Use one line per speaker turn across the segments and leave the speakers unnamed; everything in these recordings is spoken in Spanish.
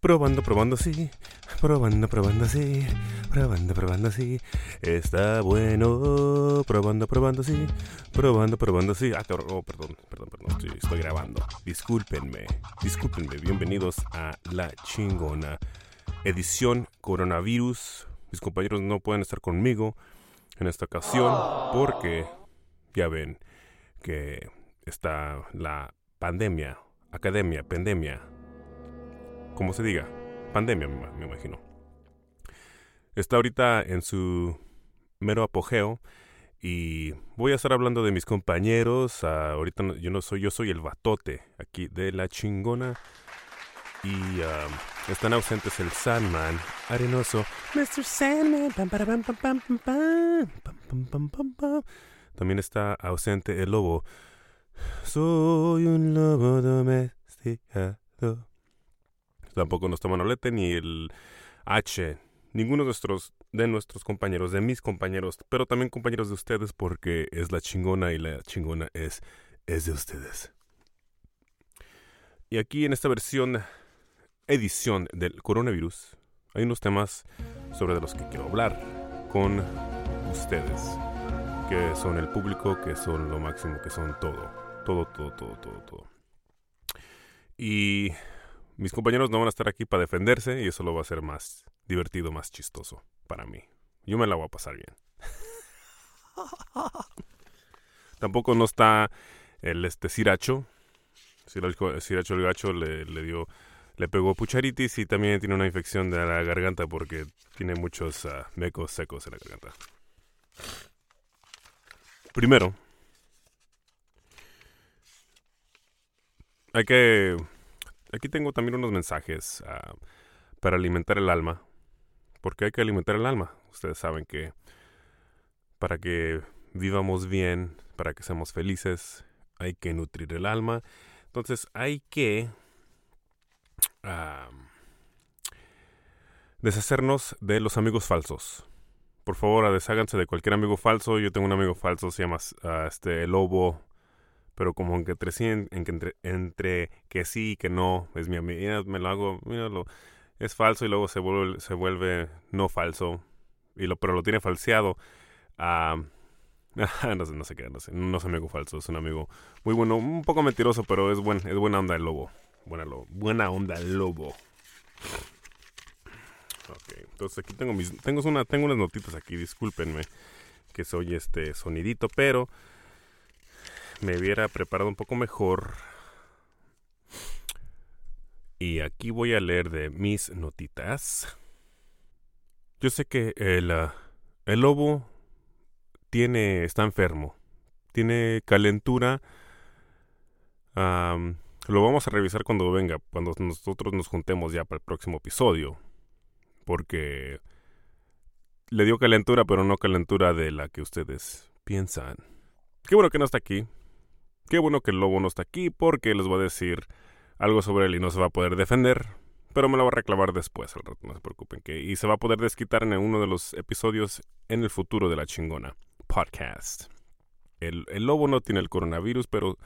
Probando, probando, sí. Probando, probando, sí. Probando, probando, sí. Está bueno. Probando, probando, sí. Probando, probando, sí. Ah. Oh, perdón, perdón, perdón. Estoy, estoy grabando. Discúlpenme. Discúlpenme. Bienvenidos a La Chingona. Edición Coronavirus. Mis compañeros no pueden estar conmigo en esta ocasión porque ya ven que está la pandemia, academia, pandemia como se diga, pandemia me, imagino. Está ahorita en su mero apogeo y voy a estar hablando de mis compañeros. Ah, ahorita yo no soy, yo soy el batote aquí de la chingona. Y están ausentes el Sandman, Arenoso, Mr. Sandman, También está ausente el lobo. Soy un lobo domesticado. Tampoco no está Manolete ni el H. Ninguno de nuestros, de nuestros compañeros, de mis compañeros, pero también compañeros de ustedes porque es la chingona y la chingona es, es de ustedes. Y aquí en esta versión, edición del coronavirus, hay unos temas sobre los que quiero hablar con ustedes, que son el público, que son lo máximo, que son todo, todo, todo, todo, todo, todo. Y mis compañeros no van a estar aquí para defenderse y eso lo va a hacer más divertido, más chistoso para mí. Yo me la voy a pasar bien. Tampoco no está el este Siracho. Siracho el gacho le, dio, le pegó pucharitis y también tiene una infección de la garganta porque tiene muchos ah, mecos secos en la garganta. Primero, hay que Aquí tengo también unos mensajes ah, para alimentar el alma. Porque hay que alimentar el alma. Ustedes saben que para que vivamos bien, para que seamos felices, hay que nutrir el alma. Entonces hay que deshacernos de los amigos falsos. Por favor, desháganse de cualquier amigo falso. Yo tengo un amigo falso, se llama uh, este Lobo pero como que entre sí, en, entre, entre, que sí y que no, es mi amiga, me lo hago, míralo, es falso y luego se vuelve, se vuelve no falso, y lo, pero lo tiene falseado. Ah, no sé, no sé qué, no sé, no es amigo falso, es un amigo muy bueno, un poco mentiroso, pero es buen, es buena onda el lobo, buena, buena onda el lobo. Ok, entonces aquí tengo mis, tengo una, tengo unas notitas aquí, discúlpenme que soy este sonidito, pero me hubiera preparado un poco mejor. Y aquí voy a leer de mis notitas. Yo sé que el, ah, el lobo tiene, está enfermo. Tiene calentura. lo vamos a revisar cuando venga, cuando nosotros nos juntemos ya para el próximo episodio. Porque le dio calentura, pero no calentura de la que ustedes piensan. Qué bueno que no está aquí. Qué bueno que el lobo no está aquí porque les voy a decir algo sobre él y no se va a poder defender. Pero me lo va a reclamar después, al rato, no se preocupen. Y se va a poder desquitar en uno de los episodios en el futuro de la chingona podcast. El, lobo no tiene el coronavirus, pero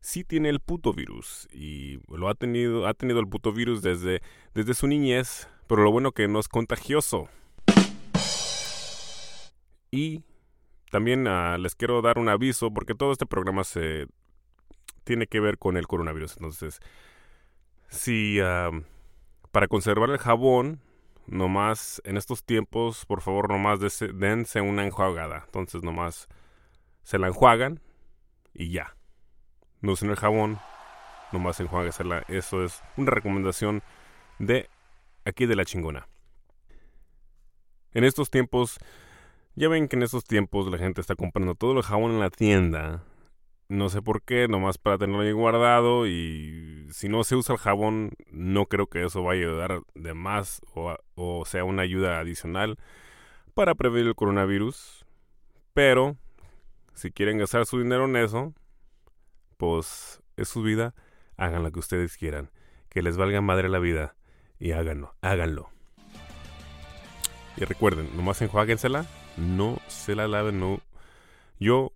sí tiene el puto virus. Y lo ha tenido, ha tenido el puto virus desde, desde su niñez. Pero lo bueno que no es contagioso. Y también ah, les quiero dar un aviso porque todo este programa se tiene que ver con el coronavirus. Entonces, si para conservar el jabón, nomás en estos tiempos, por favor, nomás dense una enjuagada. Entonces, nomás se la enjuagan y ya. No usen el jabón, nomás enjuáguesela. Eso es una recomendación de aquí de la chingona. En estos tiempos, ya ven que en estos tiempos la gente está comprando todo el jabón en la tienda no sé por qué, nomás para tenerlo ahí guardado y si no se usa el jabón, no creo que eso vaya a ayudar de más o, sea una ayuda adicional para prevenir el coronavirus. Pero si quieren gastar su dinero en eso, pues es su vida, hagan lo que ustedes quieran. Que les valga madre la vida y háganlo, háganlo. Y recuerden, nomás enjuáguensela, no se la laven, no. Yo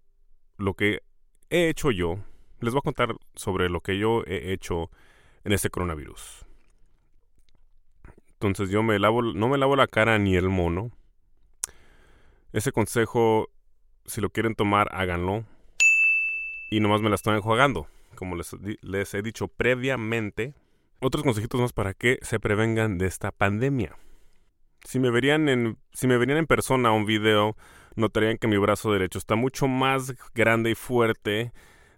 lo que he hecho yo, les voy a contar sobre lo que yo he hecho en este coronavirus. Entonces yo me lavo, no me lavo la cara ni el mono. Ese consejo, si lo quieren tomar, háganlo. Y nomás me la estoy enjuagando. Como les, les he dicho previamente. Otros consejitos más para que se prevengan de esta pandemia. Si me verían en, si me verían en persona un video, notarían que mi brazo derecho está mucho más grande y fuerte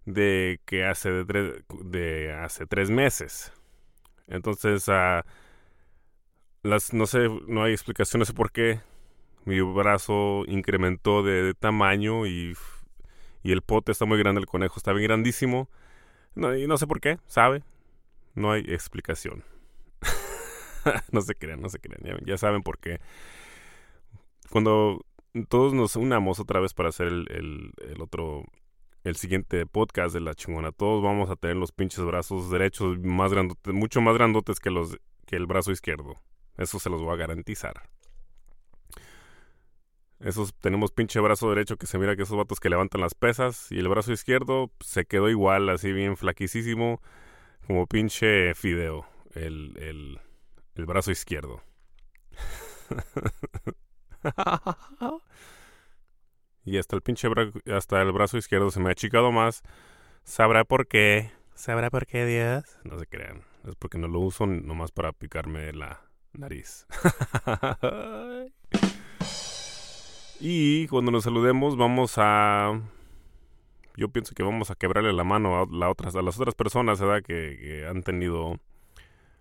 de que hace de, de hace tres meses. Entonces, uh, las, no sé, no hay explicaciones por qué mi brazo incrementó de, tamaño y, y, el pote está muy grande, el conejo está bien grandísimo. Y no sé por qué, ¿sabe? No hay explicación. no se crean, no se crean. Ya, saben por qué. Cuando todos nos unamos otra vez para hacer el, el, otro el siguiente podcast de la chingona. Todos vamos a tener los pinches brazos derechos más grandotes, mucho más grandotes que los que el brazo izquierdo. Eso se los voy a garantizar. Esos tenemos pinche brazo derecho que se mira que esos vatos que levantan las pesas y el brazo izquierdo se quedó igual, así bien flaquísimo, como pinche fideo, el, el, el brazo izquierdo. y hasta el pinche hasta el brazo izquierdo se me ha achicado más. ¿Sabrá por qué? ¿Sabrá por qué, Dios? No se crean. Es porque no lo uso nomás para picarme la nariz. y cuando nos saludemos vamos a... Yo pienso que vamos a quebrarle la mano a, la otras, a las otras personas ¿verdad? Que han tenido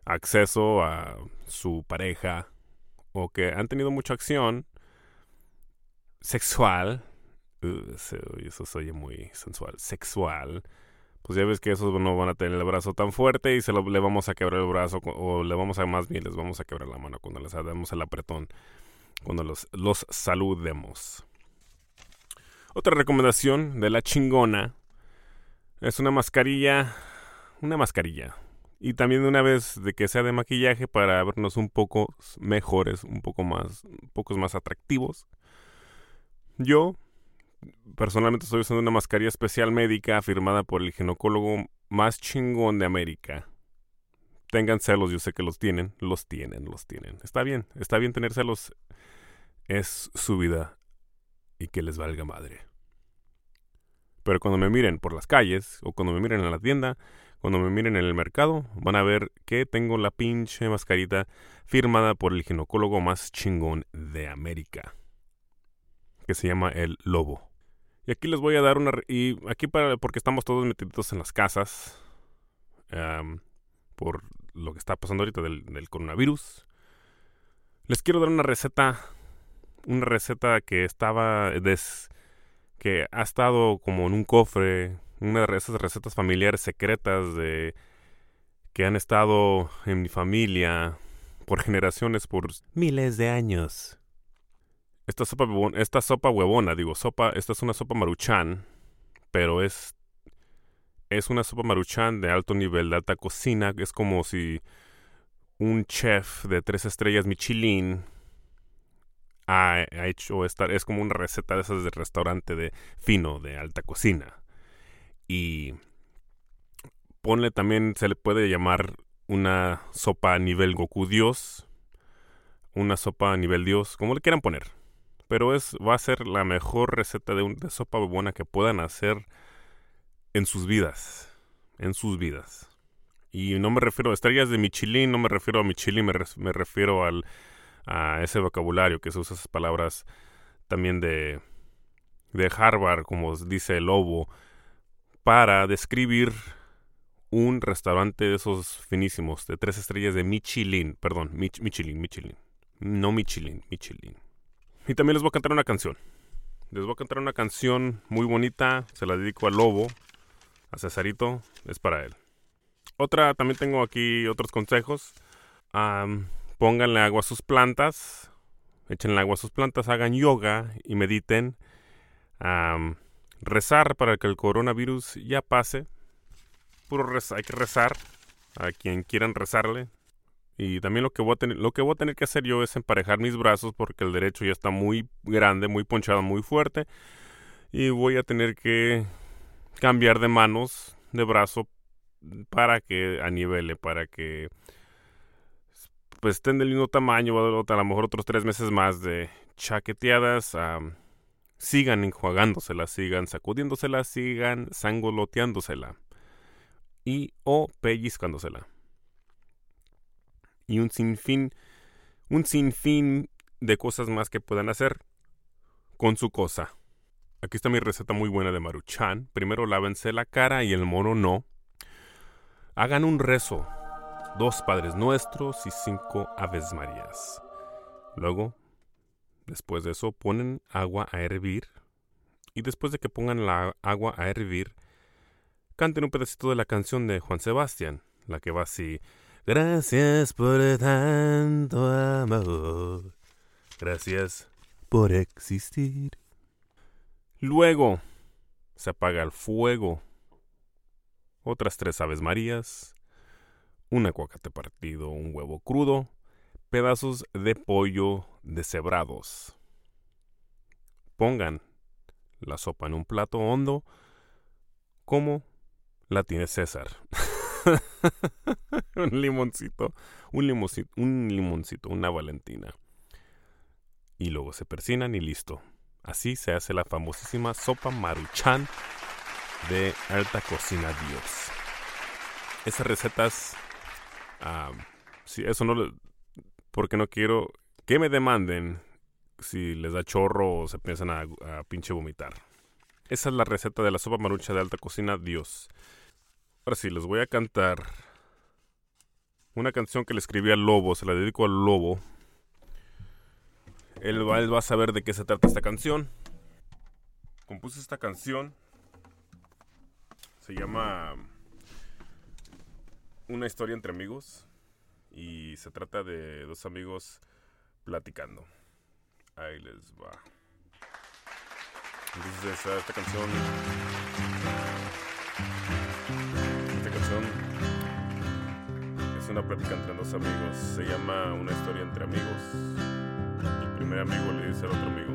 acceso a su pareja o que han tenido mucha acción sexual Uh, eso se oye muy sensual, sexual, pues ya ves que esos no van a tener el brazo tan fuerte y se le vamos a quebrar el brazo o le vamos a más bien les vamos a quebrar la mano cuando les damos el apretón, cuando los, los saludemos. Otra recomendación de la chingona es una mascarilla, una mascarilla. Y también una vez de que sea de maquillaje para vernos un poco mejores, un poco más, un pocos más atractivos. Yo personalmente estoy usando una mascarilla especial médica firmada por el ginecólogo más chingón de América. Tengan celos, yo sé que los tienen, los tienen, los tienen. Está bien, está bien tener celos. Es su vida y que les valga madre. Pero cuando me miren por las calles o cuando me miren en la tienda, cuando me miren en el mercado, van a ver que tengo la pinche mascarita firmada por el ginecólogo más chingón de América, que se llama el Lobo. Y aquí les voy a dar una... Y aquí para, porque estamos todos metidos en las casas por lo que está pasando ahorita del, coronavirus. Les quiero dar una receta, una receta que estaba, des, que ha estado como en un cofre, una de esas recetas familiares secretas de que han estado en mi familia por generaciones, por miles de años. Esta sopa, esta sopa huevona, digo, sopa, esta es una sopa maruchan, pero es, es una sopa maruchan de alto nivel, de alta cocina. Es como si un chef de tres estrellas Michelin ha, hecho esta, es como una receta de esas de restaurante de fino, de alta cocina. Y ponle también, se le puede llamar una sopa a nivel Goku Dios, una sopa a nivel Dios, como le quieran poner pero es, va a ser la mejor receta de, sopa buena que puedan hacer en sus vidas. En sus vidas. Y no me refiero a estrellas de Michelin, no me refiero a Michelin, me, me refiero al, a ese vocabulario que se usa esas palabras también de, de Harvard, como dice el lobo, para describir un restaurante de esos finísimos, de tres estrellas de Michelin, perdón, Michelin, Michelin, no Michelin, Michelin. Y también les voy a cantar una canción. Les voy a cantar una canción muy bonita. Se la dedico al lobo. A Cesarito. Es para él. Otra, también tengo aquí otros consejos. pónganle agua a sus plantas. Échenle agua a sus plantas. Hagan yoga y mediten. rezar para que el coronavirus ya pase. Puro. Hay que rezar. A quien quieran rezarle. Y también lo que voy a tener, lo que voy a tener que hacer yo es emparejar mis brazos porque el derecho ya está muy grande, muy ponchado, muy fuerte. Y voy a tener que cambiar de manos, de brazo, para que anivele, para que pues estén del mismo tamaño, a lo mejor otros tres meses más de chaqueteadas, sigan enjuagándosela, sigan sacudiéndosela, sigan sangoloteándosela y o pellizcándosela. Y un sinfín, un sinfín de cosas más que puedan hacer con su cosa. Aquí está mi receta muy buena de maruchan. Primero lávense la cara y el mono no. Hagan un rezo, dos Padres Nuestros y cinco Aves Marías. Luego, después de eso, ponen agua a hervir. Y después de que pongan la agua a hervir, canten un pedacito de la canción de Juan Sebastián, la que va así. Gracias por tanto amor. Gracias por existir. Luego se apaga el fuego. Otras tres aves marías, un aguacate partido, un huevo crudo, pedazos de pollo deshebrados. Pongan la sopa en un plato hondo como la tiene César. un limoncito, un limoncito, un limoncito, una valentina. Y luego se persinan y listo. Así se hace la famosísima sopa maruchan de alta cocina Dios. Esas recetas, si eso no, porque no quiero que me demanden si les da chorro o se piensan a, a pinche vomitar. Esa es la receta de la sopa marucha de alta cocina Dios. Ahora sí, les voy a cantar una canción que le escribí al lobo, se la dedico al lobo. Él va, a saber de qué se trata esta canción. Compuse esta canción. Se llama Una historia entre amigos. Y se trata de dos amigos platicando. Ahí les va. Entonces esta canción una plática entre dos amigos. Se llama Una historia entre amigos. El primer amigo le dice al otro amigo.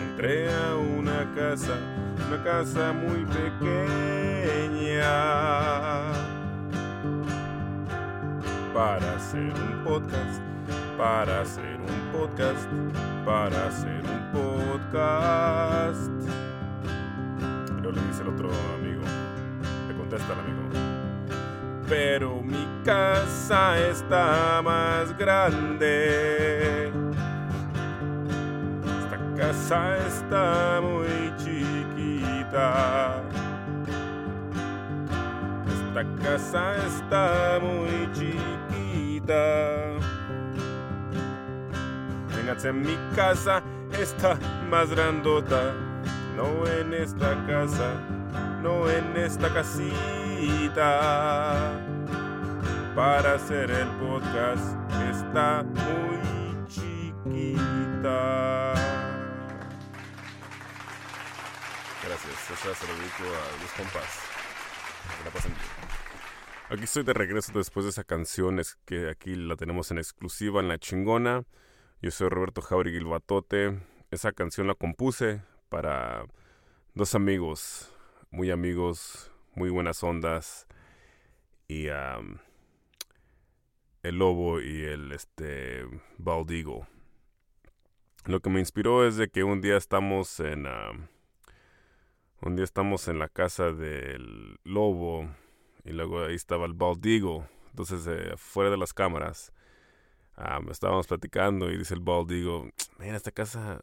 Entré a una casa, una casa muy pequeña. Para hacer un podcast, para hacer un podcast, para hacer un podcast. Pero le dice el otro amigo, le contesta el amigo pero mi casa está más grande. Esta casa está muy chiquita. Esta casa está muy chiquita. Vénganse mi casa, está más grandota. No en esta casa, no en esta casita para hacer el podcast está muy chiquita. Gracias, esa se lo dedico a los compas. Aquí estoy de regreso después de esa canción, es que aquí la tenemos en exclusiva en La Chingona. Yo soy Roberto Jauregui Batote. Esa canción la compuse para dos amigos, muy amigos, muy buenas ondas. Y el lobo y el este baldigo. Lo que me inspiró es de que un día estamos en un día estamos en la casa del lobo y luego ahí estaba el baldigo. Entonces eh, fuera de las cámaras estábamos platicando y dice el baldigo, mira esta casa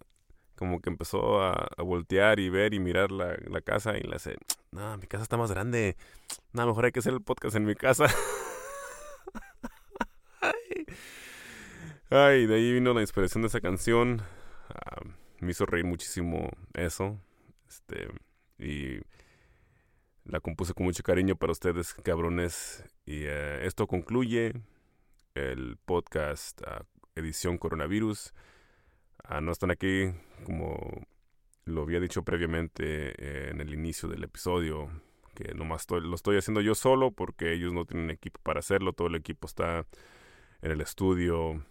como que empezó a, voltear y ver y mirar la, casa y le hace, no, mi casa está más grande, no, mejor hay que hacer el podcast en mi casa. Ay. de ahí vino la inspiración de esa canción. Ah, me hizo reír muchísimo eso. Este, y la compuse con mucho cariño para ustedes, cabrones. Y eh, esto concluye el podcast ah, edición coronavirus. Ah, no están aquí como lo había dicho previamente eh, en el inicio del episodio, que nomás lo estoy haciendo yo solo porque ellos no tienen equipo para hacerlo, todo el equipo está en el estudio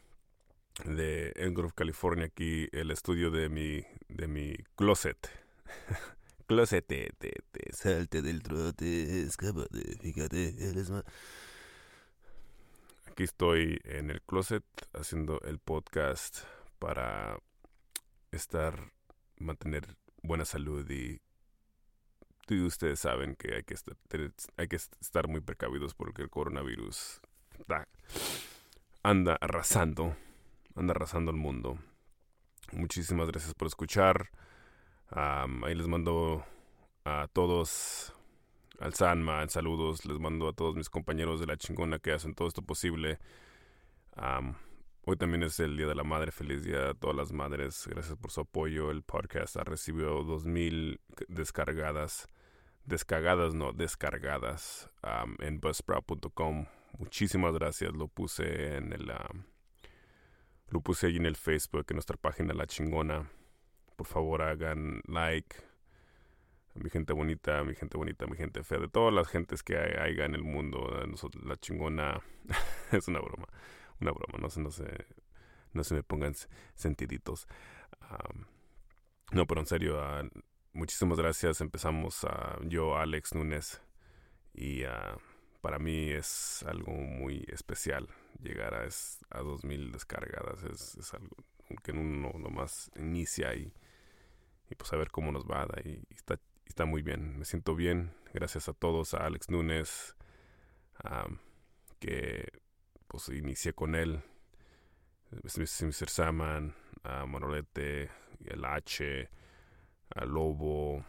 de Engrove, California, aquí el estudio de mi, de mi closet. closet, te, te, salte del trote, escápate, fíjate, eres más... aquí estoy en el closet haciendo el podcast para estar, mantener buena salud y, ustedes saben que hay que, estar, hay que estar muy precavidos porque el coronavirus anda arrasando, anda arrasando el mundo. Muchísimas gracias por escuchar. ahí les mando a todos al Sanma, saludos, les mando a todos mis compañeros de la chingona que hacen todo esto posible. Hoy también es el Día de la Madre, feliz día a todas las madres, gracias por su apoyo. El podcast ha recibido 2.000 descargadas, descargadas, no, descargadas en buzzsprout.com. Muchísimas gracias, lo puse en el... lo puse ahí en el Facebook, en nuestra página La Chingona. Por favor hagan like, mi gente bonita, mi gente bonita, mi gente fea, de todas las gentes que hay, en el mundo, la chingona es una broma, una broma, no no se, no se me pongan sentiditos. no, pero en serio, uh, muchísimas gracias. Empezamos yo, Alex Núñez, y para mí es algo muy especial llegar a, es, a 2000 descargadas. Es, es algo que uno nomás inicia y, y pues a ver cómo nos va. Y, y está está muy bien, me siento bien. Gracias a todos, a Alex Núñez, que pues inicié con él, Mr. Saman, a Manolete, el H, a Lobo,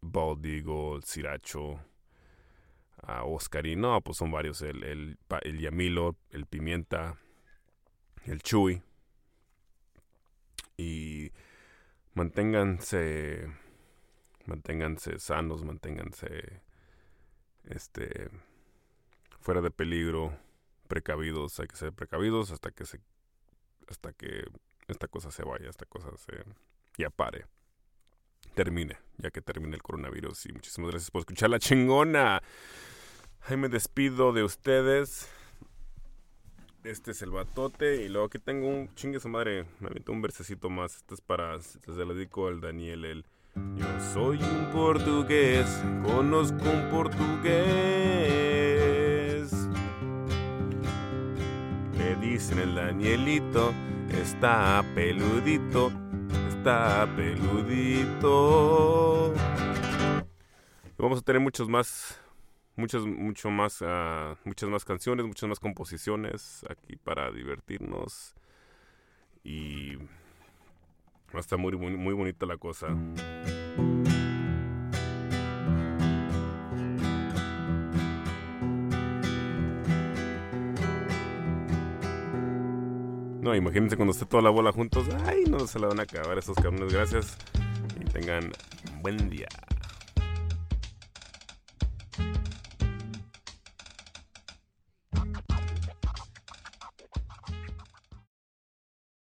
Baldigo, el Siracho, a Oscar y no, pues son varios, el, el, el Yamilo, el Pimienta, el Chuy. Y manténganse manténganse sanos, manténganse este fuera de peligro, precavidos, hay que ser precavidos hasta que se hasta que esta cosa se vaya, esta cosa se ya pare. Termine, ya que termine el coronavirus y muchísimas gracias por escuchar la chingona. Ahí me despido de ustedes. Este es el batote. Y luego aquí tengo un chingue su madre. Me aviento un versecito más. Este es para. Se lo dedico al Daniel, el yo soy un portugués, conozco un portugués. Dicen el Danielito, está peludito, está peludito. Vamos a tener muchos más, muchas, mucho más, uh, muchas más canciones, muchas más composiciones aquí para divertirnos y Está muy, muy, muy bonita la cosa. Imagínense cuando esté toda la bola juntos. Ay, no se la van a acabar esos cabrones. Gracias y tengan buen día.